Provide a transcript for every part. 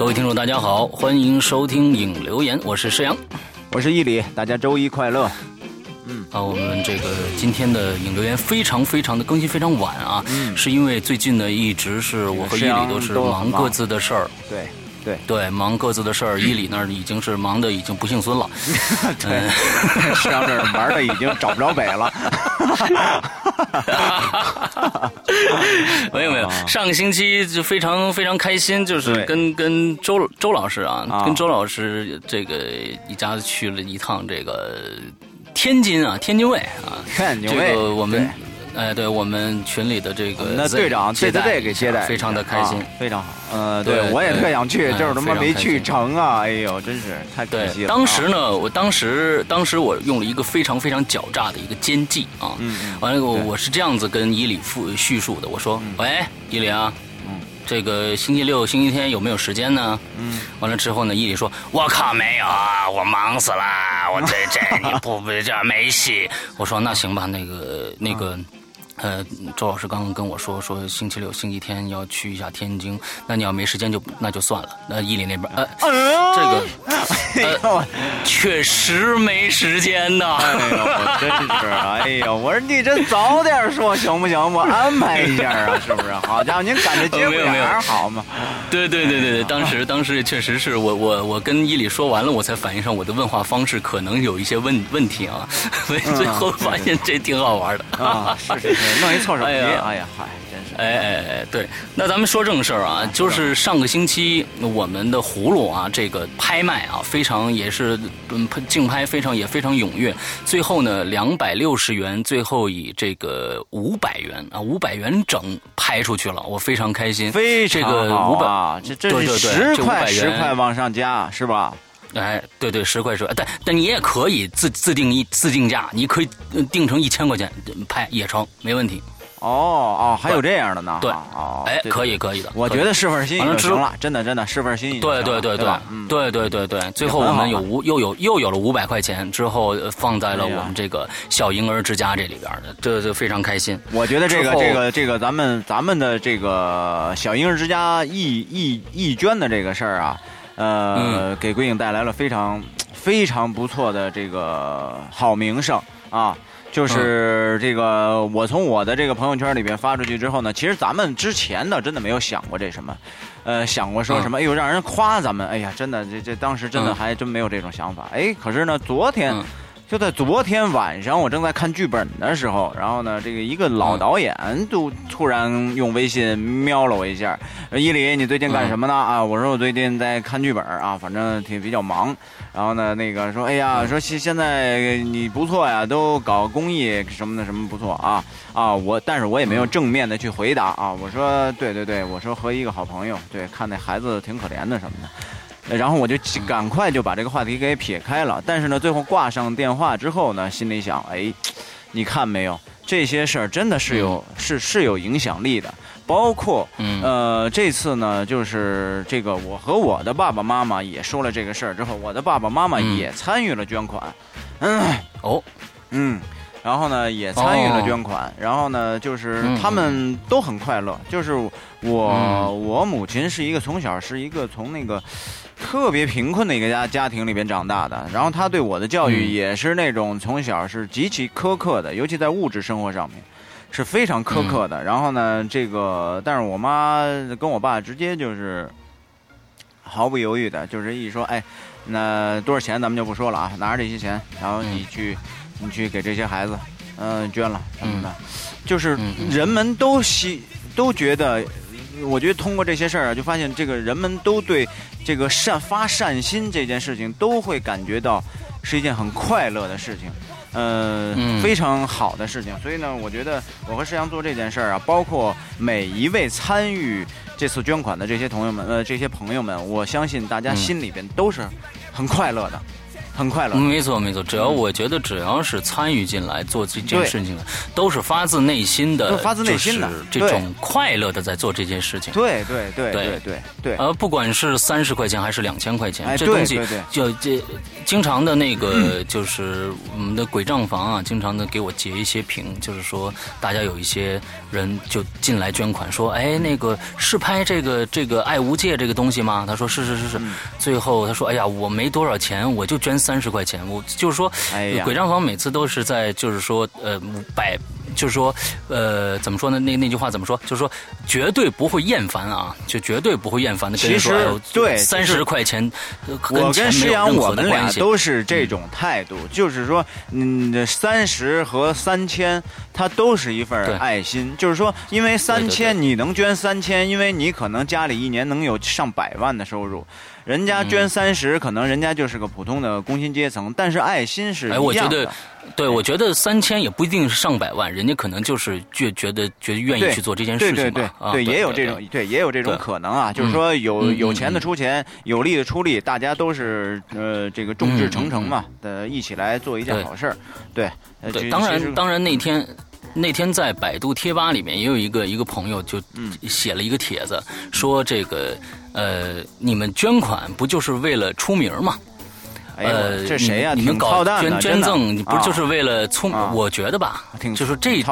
各位听众，大家好，欢迎收听影留言，我是施阳，我是伊里，大家周一快乐。嗯，啊，我们这个今天的影留言非常非常的更新非常晚啊，嗯，是因为最近呢一直是我和伊里都是忙各自的事儿，对。对对，忙各自的事儿。伊里那儿已经是忙的已经不姓孙了，对，上这儿玩的已经找不着北了。没有没有，上个星期就非常非常开心，就是跟跟周周老师啊，跟周老师这个一家子去了一趟这个天津啊，天津卫啊，天津卫，这个我们。哎，对我们群里的这个那队长接待给接待，非常的开心，非常好。呃，对我也特想去，就是他妈没去成啊！哎呦，真是太可惜了。当时呢，我当时当时我用了一个非常非常狡诈的一个奸计啊。嗯嗯。完了，我我是这样子跟伊里复叙述的，我说：“喂，伊里啊，嗯，这个星期六、星期天有没有时间呢？”嗯。完了之后呢，伊里说：“我靠，没有啊，我忙死了，我这这你不不这没戏。”我说：“那行吧，那个那个。”呃，周老师刚刚跟我说，说星期六、星期天要去一下天津，那你要没时间就那就算了。那伊犁那边，呃，这个，呃，确实没时间呐。哎呦，真是，哎呦，我说你这早点说行不行？我安排一下啊，是不是？好家伙，您赶着接没有没有好嘛？对对对对对，当时当时确实是我我我跟伊犁说完了，我才反应上我的问话方式可能有一些问问题啊，所以最后发现这挺好玩的啊，是是是。弄一凑手机，哎呀，嗨，真是，哎哎哎，对，那咱们说正事儿啊，就是上个星期我们的葫芦啊，这个拍卖啊，非常也是嗯竞拍非常也非常踊跃，最后呢两百六十元，最后以这个五百元啊五百元整拍出去了，我非常开心，非常好啊，这这是十块十块往上加是吧？哎，对对，十块十块，但但你也可以自自定义自定价，你可以定成一千块钱拍也成，没问题。哦哦，还有这样的呢？对，哦，哎，可以可以的。我觉得是份心意就行了，真的真的是份心意。对对对对，对对对对，最后我们有五又有又有了五百块钱，之后放在了我们这个小婴儿之家这里边的，这就非常开心。我觉得这个这个这个咱们咱们的这个小婴儿之家义义义捐的这个事儿啊。呃，给鬼影带来了非常非常不错的这个好名声啊！就是这个，我从我的这个朋友圈里边发出去之后呢，其实咱们之前呢，真的没有想过这什么，呃，想过说什么，哎呦，让人夸咱们，哎呀，真的，这这当时真的还真没有这种想法。哎，可是呢，昨天。就在昨天晚上，我正在看剧本的时候，然后呢，这个一个老导演就突然用微信瞄了我一下，伊犁，你最近干什么呢？啊，我说我最近在看剧本啊，反正挺比较忙。然后呢，那个说，哎呀，说现现在你不错呀，都搞公益什么的，什么不错啊啊！我，但是我也没有正面的去回答啊。我说，对对对，我说和一个好朋友，对，看那孩子挺可怜的什么的。然后我就赶快就把这个话题给撇开了，但是呢，最后挂上电话之后呢，心里想，哎，你看没有，这些事儿真的是有是是有影响力的，包括呃这次呢，就是这个我和我的爸爸妈妈也说了这个事儿之后，我的爸爸妈妈也参与了捐款，嗯。哦嗯，然后呢也参与了捐款，然后呢就是他们都很快乐，就是我我母亲是一个从小是一个从那个。特别贫困的一个家家庭里边长大的，然后她对我的教育也是那种从小是极其苛刻的，尤其在物质生活上面是非常苛刻的。然后呢，这个但是我妈跟我爸直接就是毫不犹豫的，就是一说，哎，那多少钱咱们就不说了啊，拿着这些钱，然后你去你去给这些孩子嗯捐了什么的，就是人们都希都觉得。我觉得通过这些事儿啊，就发现这个人们都对这个善发善心这件事情都会感觉到是一件很快乐的事情，呃，非常好的事情。所以呢，我觉得我和石阳做这件事儿啊，包括每一位参与这次捐款的这些朋友们，呃，这些朋友们，我相信大家心里边都是很快乐的。很快乐。没错没错，只要我觉得只要是参与进来做这件事情的，都是发自内心的，发自内心的这种快乐的在做这件事情。对对对对对对。呃，不管是三十块钱还是两千块钱，这东西就这经常的那个就是我们的鬼账房啊，经常的给我截一些屏，就是说大家有一些人就进来捐款，说哎那个是拍这个这个爱无界这个东西吗？他说是是是是。最后他说哎呀我没多少钱，我就捐三十块钱。我就是说，哎鬼账房每次都是在就是说呃百。就是说，呃，怎么说呢？那那句话怎么说？就是说，绝对不会厌烦啊，就绝对不会厌烦的。其实，对，三十块钱，我跟石阳我们俩都是这种态度。就是说，嗯，三十和三千，它都是一份爱心。就是说，因为三千你能捐三千，因为你可能家里一年能有上百万的收入。人家捐三十，可能人家就是个普通的工薪阶层，但是爱心是一样的。哎，我觉得，对，我觉得三千也不一定是上百万，人家可能就是觉觉得觉得愿意去做这件事情对对对，对，也有这种，对，也有这种可能啊。就是说，有有钱的出钱，有力的出力，大家都是呃这个众志成城嘛，的一起来做一件好事儿。对，对，当然，当然那天。那天在百度贴吧里面也有一个一个朋友就写了一个帖子，说这个呃，你们捐款不就是为了出名吗？呃，这谁呀？你们搞捐捐赠，不就是为了聪？我觉得吧，就是这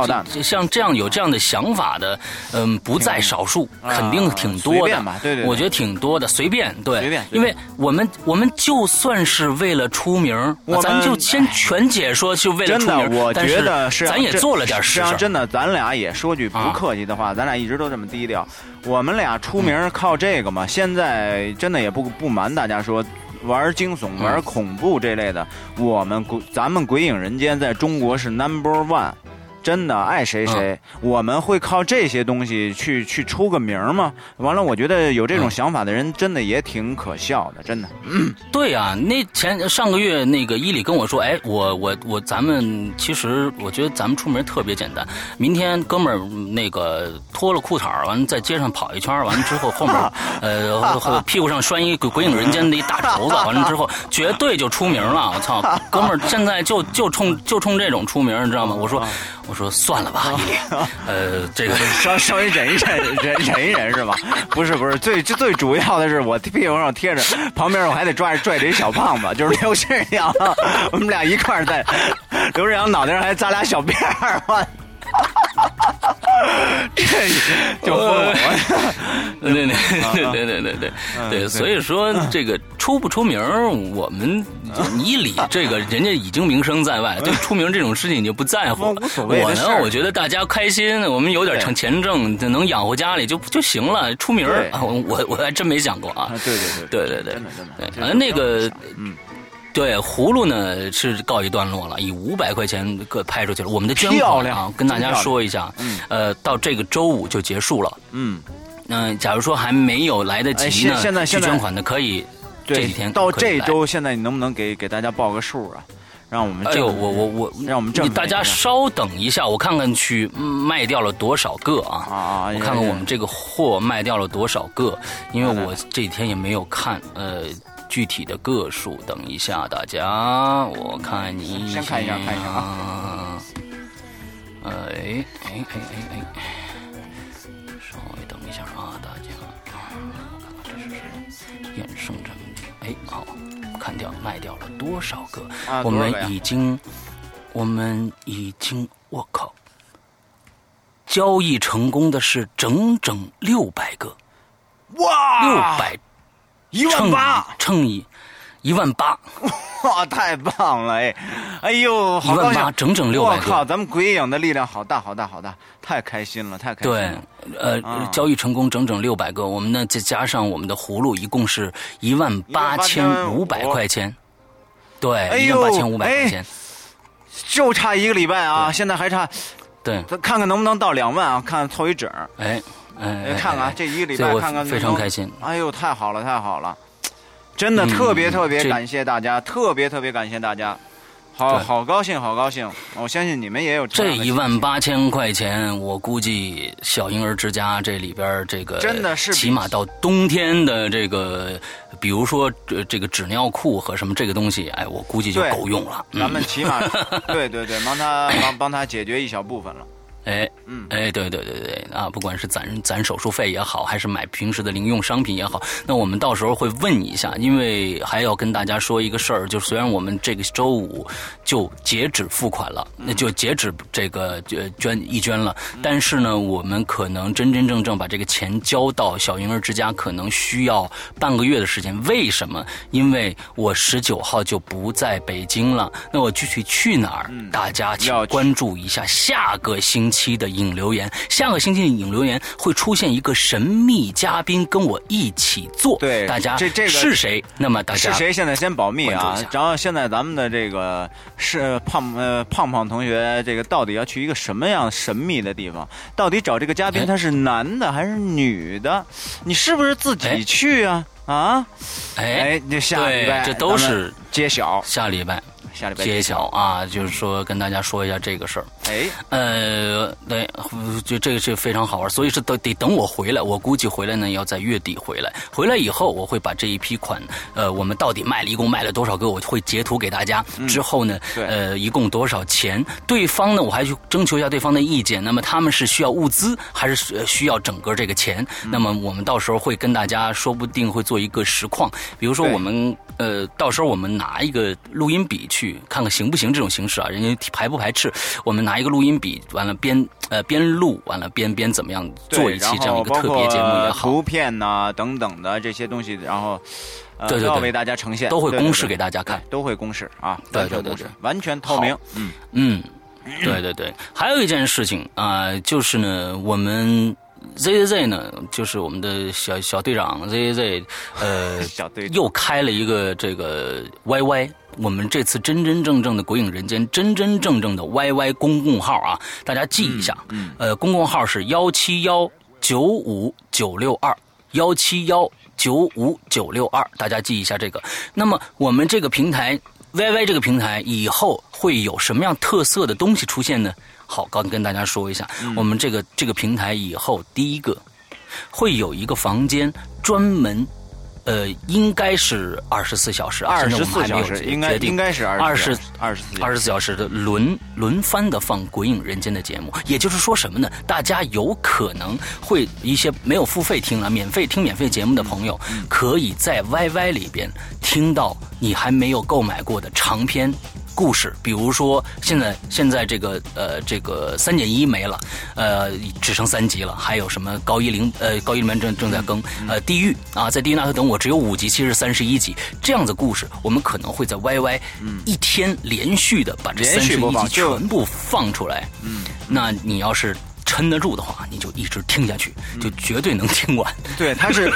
像这样有这样的想法的，嗯，不在少数，肯定挺多的。对对，我觉得挺多的，随便对。随便，因为我们我们就算是为了出名，咱就先全解说，就为了出名。我觉得是，咱也做了点事。真的，咱俩也说句不客气的话，咱俩一直都这么低调。我们俩出名靠这个嘛？现在真的也不不瞒大家说。玩惊悚、玩恐怖这类的，我们鬼咱们鬼影人间在中国是 number one。真的爱谁谁，我们会靠这些东西去去出个名吗？完了，我觉得有这种想法的人真的也挺可笑的，真的。嗯对啊，那前上个月那个伊里跟我说，哎，我我我，咱们其实我觉得咱们出门特别简单。明天哥们儿那个脱了裤衩完在街上跑一圈完了之后后面 呃屁股上拴一鬼鬼影人间的一大绸子，完了之后绝对就出名了。我操，哥们儿现在就就冲就冲这种出名，你知道吗？我说我。说算了吧，呃，这个 稍稍微忍一忍，忍忍一忍是吧？不是不是，最最主要的是我屁股上贴着，旁边我还得拽拽着一小胖子，就是刘志阳，我们俩一块在，刘志阳脑袋上还扎俩小辫儿，我。这 就疯了，对对对对对对对对，所以说这个出不出名，我们你理这个人家已经名声在外，对出名这种事情你就不在乎。无所谓我呢，我觉得大家开心，我们有点成钱挣，能养活家里就就行了。出名我我我还真没想过啊。对对对对对对，真的真的。那个嗯。对，葫芦呢是告一段落了，以五百块钱各拍出去了。我们的捐款啊，跟大家说一下，呃，到这个周五就结束了。嗯，那假如说还没有来得及呢，现在去捐款的可以这几天到这周，现在你能不能给给大家报个数啊？让我们哎呦，我我我，让我们挣。大家稍等一下，我看看去卖掉了多少个啊啊？啊我看看我们这个货卖掉了多少个，因为我这几天也没有看，呃。具体的个数，等一下，大家，我看你先看一下，看一下啊。哎哎哎哎哎，稍微等一下啊，大家，我看看这是谁？衍生产品，哎，好，看掉卖掉了多少个？我们已经，我们已经，我靠，交易成功的是整整六百个，哇，六百。一万八乘以一万八，哇，太棒了哎！哎呦，一万八整整六百我靠，咱们鬼影的力量好大好大好大，太开心了，太开心了。对，呃，交易成功整整六百个，我们呢再加上我们的葫芦，一共是一万八千五百块钱。对，一万八千五百块钱，就差一个礼拜啊！现在还差，对，咱看看能不能到两万啊？看看凑一整。哎。哎，看看这一个礼拜，看看非常开心。哎呦，太好了，太好了！真的特别特别感谢大家，特别特别感谢大家。好好高兴，好高兴！我相信你们也有这一万八千块钱，我估计小婴儿之家这里边这个真的是起码到冬天的这个，比如说这个纸尿裤和什么这个东西，哎，我估计就够用了。咱们起码 对对对，帮他帮帮他解决一小部分了。哎，嗯，哎，对对对对啊，不管是攒攒手术费也好，还是买平时的零用商品也好，那我们到时候会问一下，因为还要跟大家说一个事儿，就虽然我们这个周五就截止付款了，那就截止这个捐义捐了，但是呢，我们可能真真正正把这个钱交到小婴儿之家，可能需要半个月的时间。为什么？因为我十九号就不在北京了，那我具体去哪儿？大家请关注一下下个星期。期的引流言，下个星期的引流言会出现一个神秘嘉宾跟我一起做。对，大家这这个是谁？那么大家是谁？现在先保密啊。然后现在咱们的这个是胖呃胖胖同学，这个到底要去一个什么样神秘的地方？到底找这个嘉宾他是男的还是女的？你是不是自己去啊？啊？哎，这下礼拜这都是揭晓。下礼拜。揭晓啊，就是说跟大家说一下这个事儿。哎，呃，对，就这个是非常好玩，所以是得得等我回来，我估计回来呢要在月底回来。回来以后，我会把这一批款，呃，我们到底卖了一共卖了多少个，我会截图给大家。之后呢，呃，一共多少钱？对方呢，我还去征求一下对方的意见。那么他们是需要物资，还是需要整个这个钱？那么我们到时候会跟大家，说不定会做一个实况，比如说我们。呃，到时候我们拿一个录音笔去看看行不行这种形式啊？人家排不排斥？我们拿一个录音笔，完了边呃边录，完了边边怎么样做一期这样一个特别节目也好，图片呐等等的这些东西，然后对对对，为大家呈现，都会公示给大家看，都会公示啊，对对对对，完全透明，嗯嗯，对对对，还有一件事情啊，就是呢，我们。Z Z Z 呢，就是我们的小小队长 Z Z Z，呃，小队又开了一个这个 Y Y，我们这次真真正正的鬼影人间，真真正正的 Y Y 公共号啊，大家记一下，嗯，呃，公共号是幺七幺九五九六二幺七幺九五九六二，大家记一下这个。那么我们这个平台 Y Y 这个平台以后会有什么样特色的东西出现呢？好，刚跟大家说一下，我们这个这个平台以后第一个会有一个房间专门，呃，应该是二十四小时，二十四小时应该应该是二十二十二十四小时的轮轮番的放《鬼影人间》的节目。也就是说什么呢？大家有可能会一些没有付费听了，免费听免费节目的朋友，可以在 YY 里边听到你还没有购买过的长篇。故事，比如说现在现在这个呃这个三减一没了，呃只剩三集了，还有什么高一零呃高一里面正正在更呃地狱啊，在地狱那头等我只有五集，其实三十一集这样子故事，我们可能会在 YY 一天连续的把这三十一集全部放出来，嗯，那你要是。撑得住的话，你就一直听下去，就绝对能听完。对，它是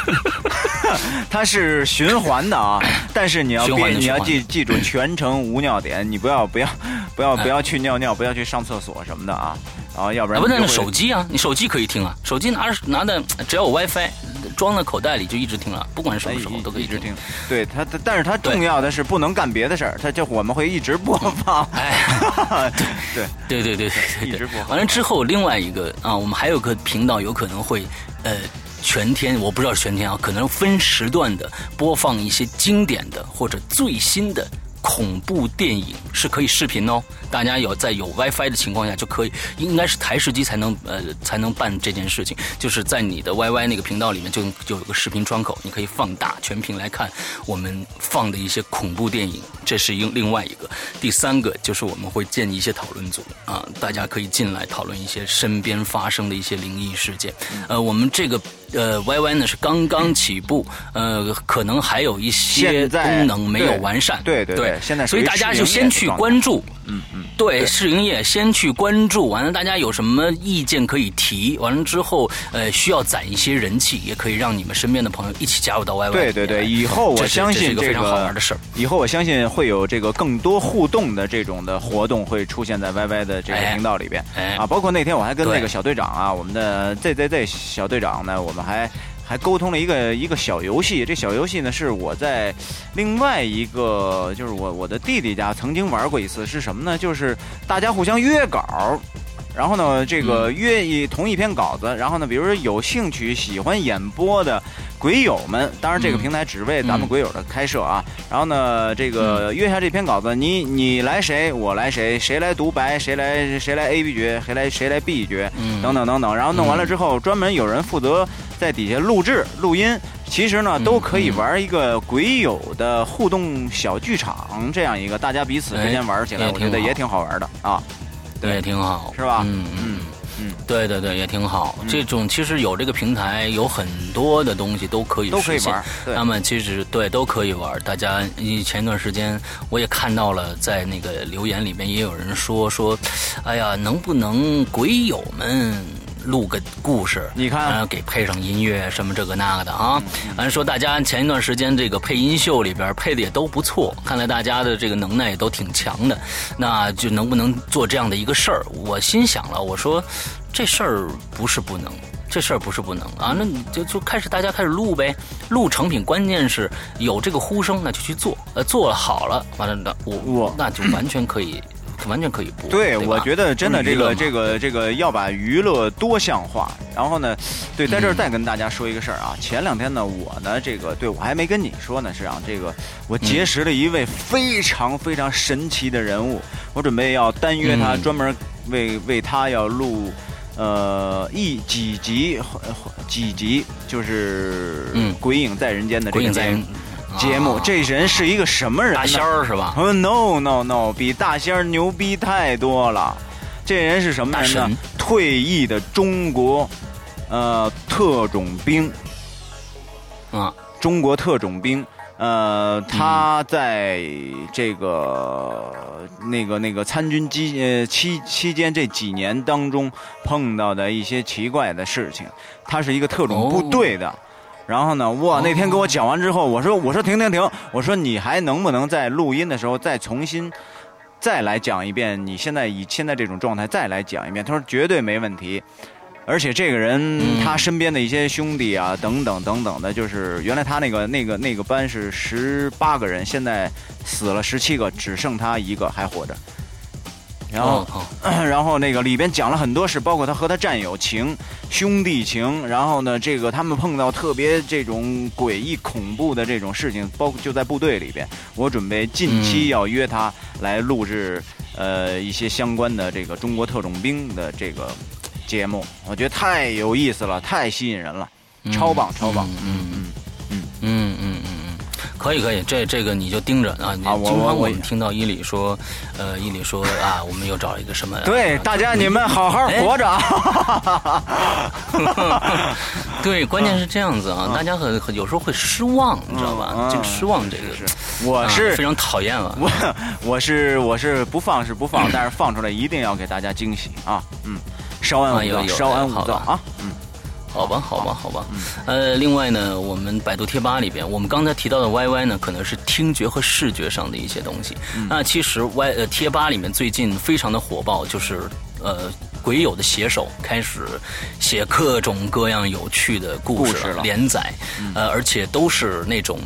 它是循环的啊，但是你要你要记记住全程无尿点，你不要不要不要 不要去尿尿，不要去上厕所什么的啊。啊，要不然不那手机啊，你手机可以听啊，手机拿着拿的，只要有 WiFi，装在口袋里就一直听了，不管什么时候都可以一直听。对它，但是它重要的是不能干别的事儿，它就我们会一直播放。哎，对对对对对对，一直播。完了之后，另外一个啊，我们还有个频道有可能会呃全天，我不知道全天啊，可能分时段的播放一些经典的或者最新的。恐怖电影是可以视频哦，大家有在有 WiFi 的情况下就可以，应该是台式机才能呃才能办这件事情，就是在你的 YY 那个频道里面就就有个视频窗口，你可以放大全屏来看我们放的一些恐怖电影，这是另另外一个。第三个就是我们会建一些讨论组啊，大家可以进来讨论一些身边发生的一些灵异事件。呃，我们这个呃 YY 呢是刚刚起步，呃，可能还有一些功能没有完善。对对对。现在，所以大家就先去关注，嗯嗯，对，试营业先去关注，完了大家有什么意见可以提，完了之后，呃，需要攒一些人气，也可以让你们身边的朋友一起加入到 YY。对对对，以后我相信这个非常好玩的事儿。以后我相信会有这个更多互动的这种的活动会出现在 YY 的这个频道里边，啊，包括那天我还跟那个小队长啊，我们的 ZZZ 小队长呢，我们还。还沟通了一个一个小游戏。这小游戏呢是我在另外一个就是我我的弟弟家曾经玩过一次，是什么呢？就是大家互相约稿。然后呢，这个约一同一篇稿子，然后呢，比如说有兴趣喜欢演播的鬼友们，当然这个平台只为咱们鬼友的开设啊。然后呢，这个约下这篇稿子，你你来谁，我来谁，谁来独白，谁来谁来 A B 角，谁来谁来 B 角，等等等等。然后弄完了之后，专门有人负责在底下录制录音。其实呢，都可以玩一个鬼友的互动小剧场，这样一个大家彼此之间玩起来，我觉得也挺好玩的啊。对，挺好，是吧？嗯嗯嗯，对对对，也挺好。这种其实有这个平台，有很多的东西都可以都可以玩。那么其实对都可以玩。大家前一段时间我也看到了，在那个留言里面也有人说说，哎呀，能不能鬼友们？录个故事，你看，然后给配上音乐什么这个那个的啊。完了说大家前一段时间这个配音秀里边配的也都不错，看来大家的这个能耐也都挺强的。那就能不能做这样的一个事儿？我心想了，我说这事儿不是不能，这事儿不是不能啊。那你就就开始大家开始录呗，录成品，关键是有这个呼声，那就去做。呃，做了好了，完了那我我那就完全可以。完全可以播。对，我觉得真的这个这个这个要把娱乐多项化。然后呢，对，在这儿再跟大家说一个事儿啊。前两天呢，我呢这个对我还没跟你说呢，是啊，这个我结识了一位非常非常神奇的人物，我准备要单约他，专门为为他要录呃一几集几集，就是《鬼影在人间》的这个节目。节目，这人是一个什么人？大仙儿是吧？No No No，比大仙儿牛逼太多了。这人是什么人呢？退役的中国，呃，特种兵。啊，中国特种兵。呃，他在这个那个那个参军期呃期期间这几年当中碰到的一些奇怪的事情。他是一个特种部队的。然后呢？哇！那天给我讲完之后，我说：“我说停停停！我说你还能不能在录音的时候再重新再来讲一遍？你现在以现在这种状态再来讲一遍。”他说：“绝对没问题。”而且这个人他身边的一些兄弟啊，等等等等的，就是原来他那个那个那个班是十八个人，现在死了十七个，只剩他一个还活着。然后，然后那个里边讲了很多事，包括他和他战友情、兄弟情。然后呢，这个他们碰到特别这种诡异恐怖的这种事情，包括就在部队里边。我准备近期要约他来录制，呃，一些相关的这个中国特种兵的这个节目。我觉得太有意思了，太吸引人了，超棒，超棒。嗯。可以可以，这这个你就盯着啊！经常我们听到伊里说，呃，伊里说啊，我们又找了一个什么？对，大家你们好好活着。对，关键是这样子啊，大家很很有时候会失望，你知道吧？这个失望这个是，我是非常讨厌了。我我是我是不放是不放，但是放出来一定要给大家惊喜啊！嗯，稍安勿躁，稍安勿躁啊！嗯。好吧，好吧，好吧。呃，另外呢，我们百度贴吧里边，我们刚才提到的 YY 呢，可能是听觉和视觉上的一些东西。那其实 Y 呃贴吧里面最近非常的火爆，就是呃鬼友的写手开始写各种各样有趣的故事了，连载，呃，而且都是那种。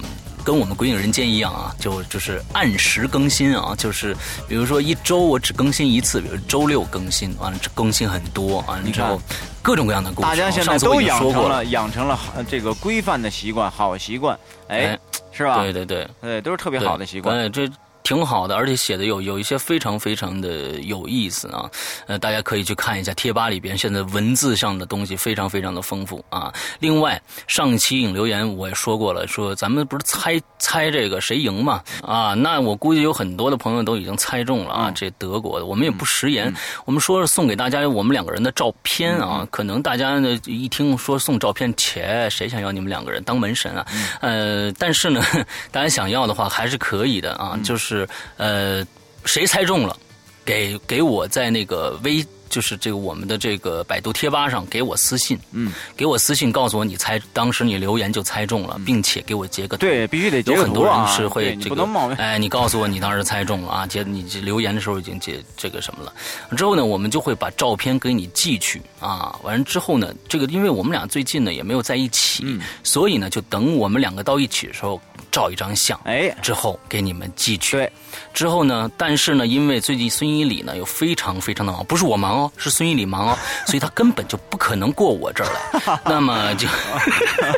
跟我们《鬼影人间》一样啊，就就是按时更新啊，就是比如说一周我只更新一次，比如周六更新，完了更新很多，完了之后各种各样的故事。大家现在都养成了养成了这个规范的习惯，好习惯，哎，是吧？对对对，对，都是特别好的习惯。哎，这。挺好的，而且写的有有一些非常非常的有意思啊，呃，大家可以去看一下贴吧里边现在文字上的东西非常非常的丰富啊。另外，上期引留言我也说过了，说咱们不是猜猜这个谁赢嘛啊？那我估计有很多的朋友都已经猜中了啊。这德国的，我们也不食言，我们说是送给大家我们两个人的照片啊。可能大家呢一听说送照片，切，谁想要你们两个人当门神啊？呃，但是呢，大家想要的话还是可以的啊，就是。是呃，谁猜中了，给给我在那个微。就是这个我们的这个百度贴吧上给我私信，嗯，给我私信告诉我你猜当时你留言就猜中了，并且给我截个图，对，必须得截个图有很多人是会这个，哎，你告诉我你当时猜中了啊，截你留言的时候已经截这个什么了，之后呢，我们就会把照片给你寄去啊，完了之后呢，这个因为我们俩最近呢也没有在一起，所以呢，就等我们两个到一起的时候照一张相，哎，之后给你们寄去，对。之后呢？但是呢，因为最近孙一礼呢又非常非常的忙，不是我忙哦，是孙一礼忙哦，所以他根本就不可能过我这儿来。那么就，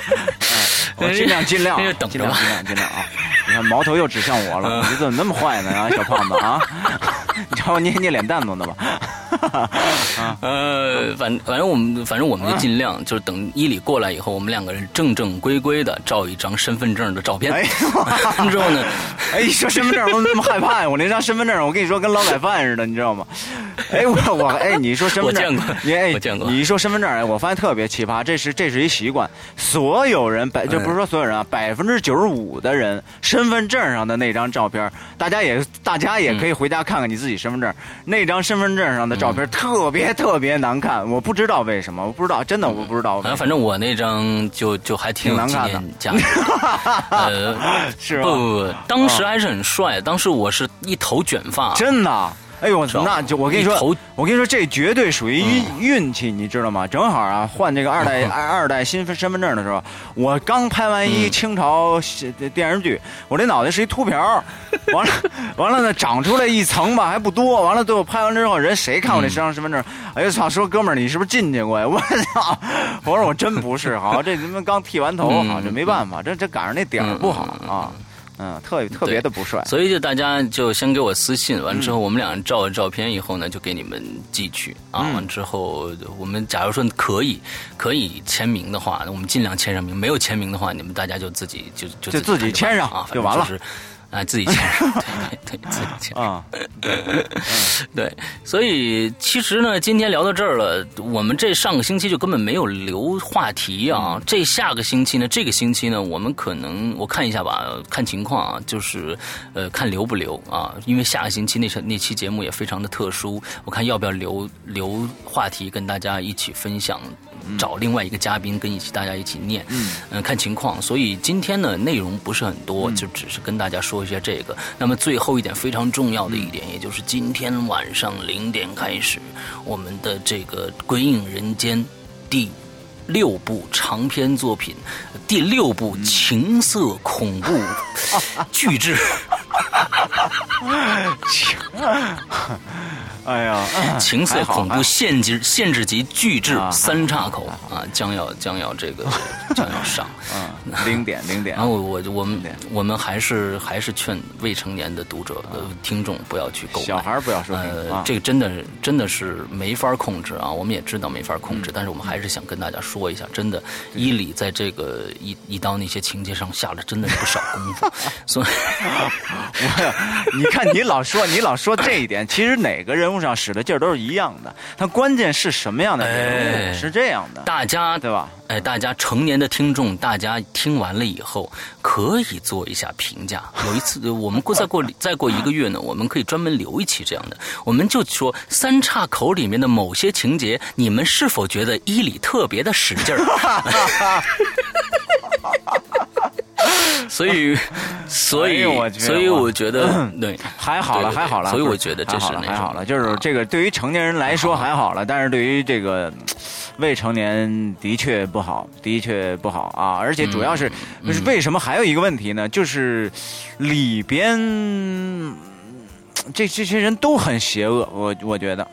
我尽量尽量等着吧，尽量尽量啊！你看矛头又指向我了，你怎么那么坏呢啊，小胖子啊？你找我捏捏脸蛋子呢吧？呃，反反正我们反正我们就尽量就是等伊里过来以后，我们两个人正正规规的照一张身份证的照片。哎 之后呢？哎，一说身份证我怎么那么害怕呀？我那张身份证，我跟你说跟劳改犯似的，你知道吗？哎，我我哎，你说身份证，你哎，我见过你一说身份证，哎，我发现特别奇葩，这是这是一习惯，所有人百就不是说所有人啊，百分之九十五的人身份证上的那张照片，大家也大家也可以回家看看你自己身份证，那张身份证上的照片特别特别难看，我不知道为什么，我不知道，真的我不知道。反正我那张就就还挺难看的，呃，是不不不，当时还是很帅，当时我是一头卷发，真的。哎呦，那就我跟你说，我跟你说，这绝对属于运运气，你知道吗？正好啊，换这个二代二 二代新身份证的时候，我刚拍完一清朝电视剧，我这脑袋是一秃瓢，完了完了呢，长出来一层吧，还不多。完了，最后拍完之后，人谁看我这张身份证？哎呦操！说哥们儿，你是不是进去过呀？我操！我说我真不是，好，这他妈刚剃完头，好，这没办法，这这赶上那点儿不好啊。嗯，特特别的不帅，所以就大家就先给我私信，完之后我们俩照了照片以后呢，就给你们寄去啊。完之后我们假如说可以可以签名的话，我们尽量签上名；没有签名的话，你们大家就自己就就就自己签上啊，就完了。啊，自己签，对对对，自己签啊，对，所以其实呢，今天聊到这儿了，我们这上个星期就根本没有留话题啊。这下个星期呢，这个星期呢，我们可能我看一下吧，看情况啊，就是呃，看留不留啊，因为下个星期那那期节目也非常的特殊，我看要不要留留话题跟大家一起分享。找另外一个嘉宾跟一起，大家一起念，嗯，看情况。所以今天呢，内容不是很多，就只是跟大家说一下这个。那么最后一点非常重要的一点，也就是今天晚上零点开始，我们的这个《鬼影人间》第六部长篇作品，第六部情色恐怖 巨制。哎呀，情色恐怖限制限制级巨制三岔口啊，将要将要这个 将要上，嗯，零点零点。然后我我们我们还是还是劝未成年的读者呃听众不要去购买，小孩不要说。呃，这个真的真的是没法控制啊，我们也知道没法控制，但是我们还是想跟大家说一下，真的，伊里在这个一一刀那些情节上下了真的不少功夫，所以，你看你老说你老说这一点，其实哪个人物？上使的劲儿都是一样的，它关键是什么样的人物是这样的，大家对吧？哎，大家成年的听众，大家听完了以后可以做一下评价。有一次，我们过再过 再过一个月呢，我们可以专门留一期这样的，我们就说三岔口里面的某些情节，你们是否觉得伊里特别的使劲儿？所以，所以我觉得，所以我觉得，对，还好了，还好了。所以我觉得这是还好了，就是这个对于成年人来说还好。了，但是对于这个未成年的确不好，的确不好啊！而且主要是为什么还有一个问题呢？就是里边这这些人都很邪恶，我我觉得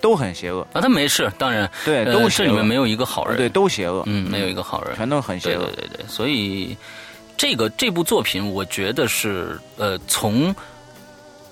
都很邪恶。啊。他没事，当然对，都这里面没有一个好人，对，都邪恶，嗯，没有一个好人，全都很邪恶，对对对，所以。这个这部作品，我觉得是呃，从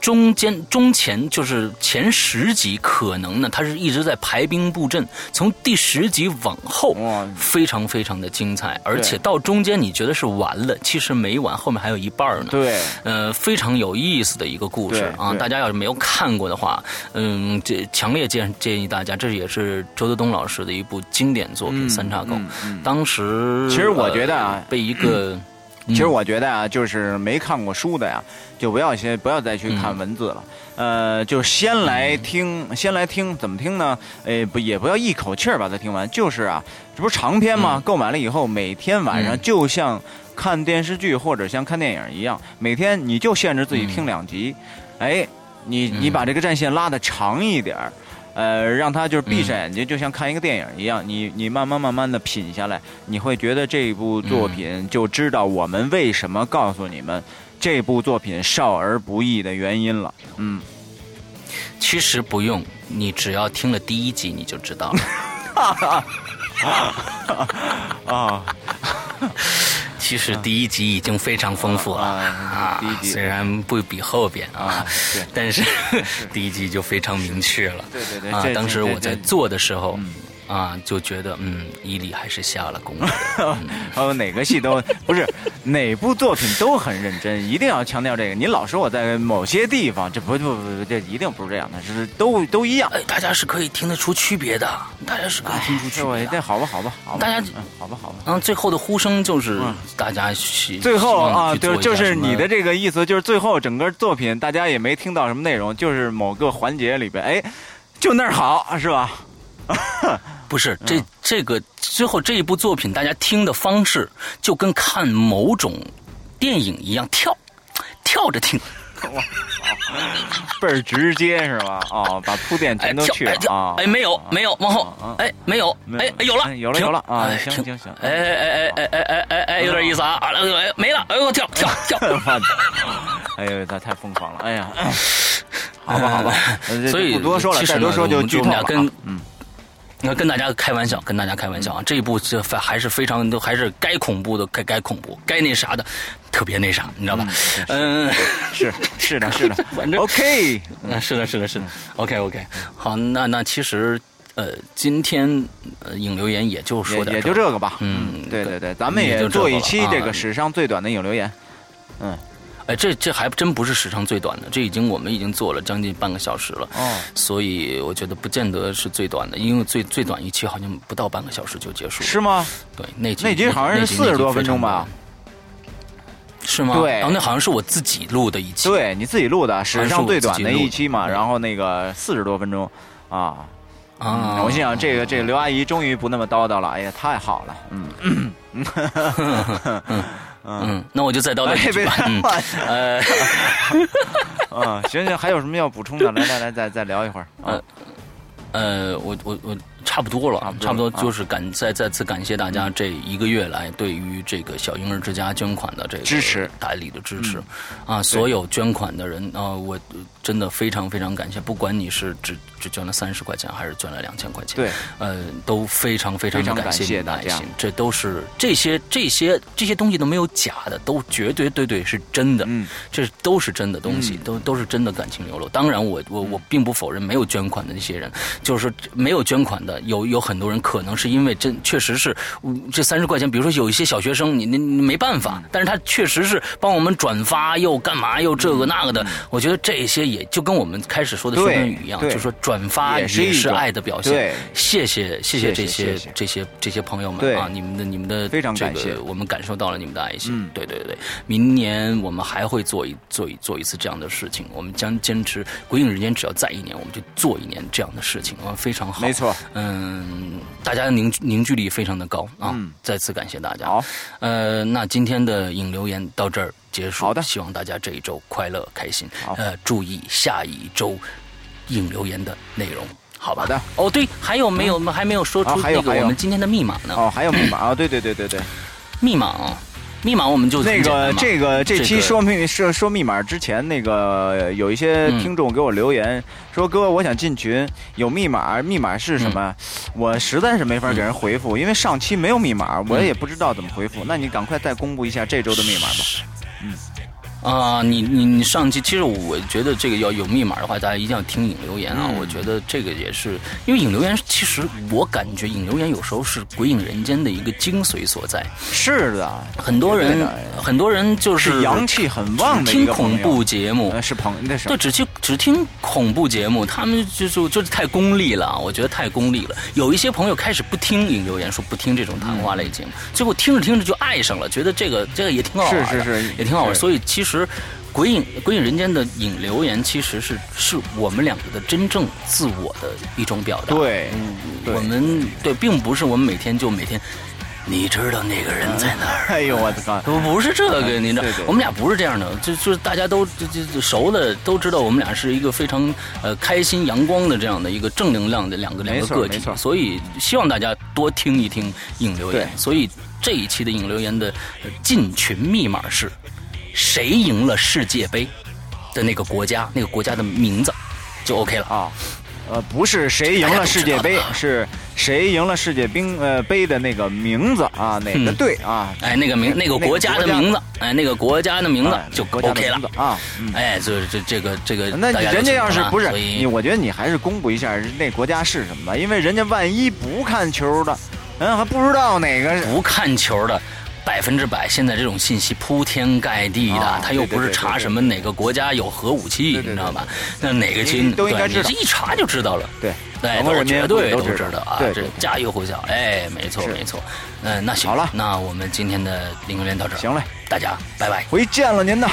中间中前就是前十集，可能呢，它是一直在排兵布阵。从第十集往后，非常非常的精彩，而且到中间你觉得是完了，其实没完，后面还有一半呢。对，呃，非常有意思的一个故事啊！大家要是没有看过的话，嗯，这强烈建建议大家，这也是周德东老师的一部经典作品《三岔口》。当时其实我觉得啊，被一个。其实我觉得啊，就是没看过书的呀，就不要先不要再去看文字了。呃，就先来听，先来听，怎么听呢？诶，不也不要一口气儿把它听完，就是啊，这不是长篇吗？购买了以后，每天晚上就像看电视剧或者像看电影一样，每天你就限制自己听两集。哎，你你把这个战线拉的长一点儿。呃，让他就是闭上眼睛，就像看一个电影一样。你你慢慢慢慢的品下来，你会觉得这部作品就知道我们为什么告诉你们这部作品少儿不宜的原因了。嗯，其实不用，你只要听了第一集你就知道了。啊。其实第一集已经非常丰富了啊，虽然不比后边啊，但是 第一集就非常明确了。对对对，啊，当时我在做的时候。啊，就觉得嗯，伊利还是下了功夫。还 有哪个戏都 不是，哪部作品都很认真，一定要强调这个。你老说我在某些地方，这不不不不，这一定不是这样的，是都都一样。哎，大家是可以听得出区别的，大家是可以听出区别。的好吧，好吧，好吧。大家好吧，好吧。嗯，最后的呼声就是大家最后啊，就就是你的这个意思，就是最后整个作品大家也没听到什么内容，就是某个环节里边，哎，就那儿好是吧？不是这这个最后这一部作品，大家听的方式就跟看某种电影一样，跳跳着听，哇，倍儿直接是吧？啊，把铺垫全都去了啊！哎，没有没有，往后哎没有哎有了有了有了啊！行行行，哎哎哎哎哎哎哎哎，有点意思啊！啊，没了，哎呦跳跳跳！哎呦，他太疯狂了！哎呀，好吧好吧，所以不多说了，再多说就剧透了。嗯。那跟大家开玩笑，跟大家开玩笑啊！这一部这还是非常都还是该恐怖的该该恐怖，该那啥的特别那啥，你知道吧？嗯，是 是的，是的，反正 OK，嗯，是的，是的，是的，OK OK。好，那那其实呃，今天呃影留言也就说也就这个吧。嗯，对对对，咱们也做一期这个史上最短的影留言。嗯。哎，这这还真不是时长最短的，这已经我们已经做了将近半个小时了。哦，所以我觉得不见得是最短的，因为最最短一期好像不到半个小时就结束。是吗？对，那那集好像是四十多分钟吧？是吗？对，然后那好像是我自己录的一期，对你自己录的史上最短的一期嘛？然后那个四十多分钟啊啊！我心想，这个这个刘阿姨终于不那么叨叨了，哎呀，太好了，嗯嗯。嗯，那我就再叨一句吧。呃，嗯，行行，还有什么要补充的？来来来，再再聊一会儿。嗯，呃，我我我。差不多了啊，差不多就是感再再次感谢大家这一个月来对于这个小婴儿之家捐款的这个支持、大力的支持。啊！所有捐款的人啊，我真的非常非常感谢，不管你是只只捐了三十块钱，还是捐了两千块钱，对，呃，都非常非常感谢大家。这都是这些这些这些东西都没有假的，都绝对对对是真的，嗯，这都是真的东西，都都是真的感情流露。当然，我我我并不否认没有捐款的那些人，就是说没有捐款的。有有很多人可能是因为真确实是这三十块钱，比如说有一些小学生，你你没办法，但是他确实是帮我们转发又干嘛又这个那个的，我觉得这些也就跟我们开始说的宣传语一样，就说转发也是爱的表现。谢谢谢谢这些这些这些朋友们啊，你们的你们的非常感谢，我们感受到了你们的爱心。对对对，明年我们还会做一做一做一次这样的事情，我们将坚持《鬼影人间》，只要在一年，我们就做一年这样的事情啊，非常好。没错，嗯。嗯，大家凝凝聚力非常的高啊！再次感谢大家。好，呃，那今天的引留言到这儿结束。好的，希望大家这一周快乐开心。呃，注意下一周引留言的内容，好的。哦，对，还有没有？我们还没有说出那个我们今天的密码呢。哦，还有密码啊！对对对对对，密码啊。密码我们就那个这个这期说密说说密码之前，那个有一些听众给我留言说：“哥，我想进群，有密码，密码是什么？”我实在是没法给人回复，因为上期没有密码，我也不知道怎么回复。那你赶快再公布一下这周的密码吧。嗯，啊，你你你上期其实我觉得这个要有密码的话，大家一定要听影留言啊。我觉得这个也是，因为影留言其实我感觉影留言有时候是鬼影人间的一个精髓所在。是的，很多人很多人就是阳气很旺的听恐怖节目是朋那是对，只听只听恐怖节目，他们就就就是太功利了，我觉得太功利了。有一些朋友开始不听影留言，说不听这种谈话类节目，结果听着听着就爱上了，觉得这个这个也挺好玩，是是是，也挺好玩。所以其实。实，鬼影鬼影人间的影留言其实是是我们两个的真正自我的一种表达。对，我们对，并不是我们每天就每天，你知道那个人在哪儿？哎呦我的妈！不不是这个，您知道，我们俩不是这样的，就就是大家都就就熟的都知道，我们俩是一个非常呃开心阳光的这样的一个正能量的两个两个个体。所以希望大家多听一听影留言。所以这一期的影留言的进群密码是。谁赢了世界杯的那个国家，那个国家的名字就 OK 了啊。呃，不是谁赢了世界杯，是谁赢了世界冰呃杯的那个名字啊？哪个队啊？哎，那个名，那个国家的名字，哎，那个国家的名字就 OK 了啊。哎，就是这这个这个，那人家要是不是你，我觉得你还是公布一下那国家是什么吧，因为人家万一不看球的，嗯，还不知道哪个不看球的。百分之百，现在这种信息铺天盖地的，他又不是查什么哪个国家有核武器，你知道吧？那哪个军都应该知道，一查就知道了。对，对，都绝对都知道啊！这家喻户晓。哎，没错没错。嗯，那行好了，那我们今天的零留言到这儿。行嘞，大家拜拜，回见了您呐。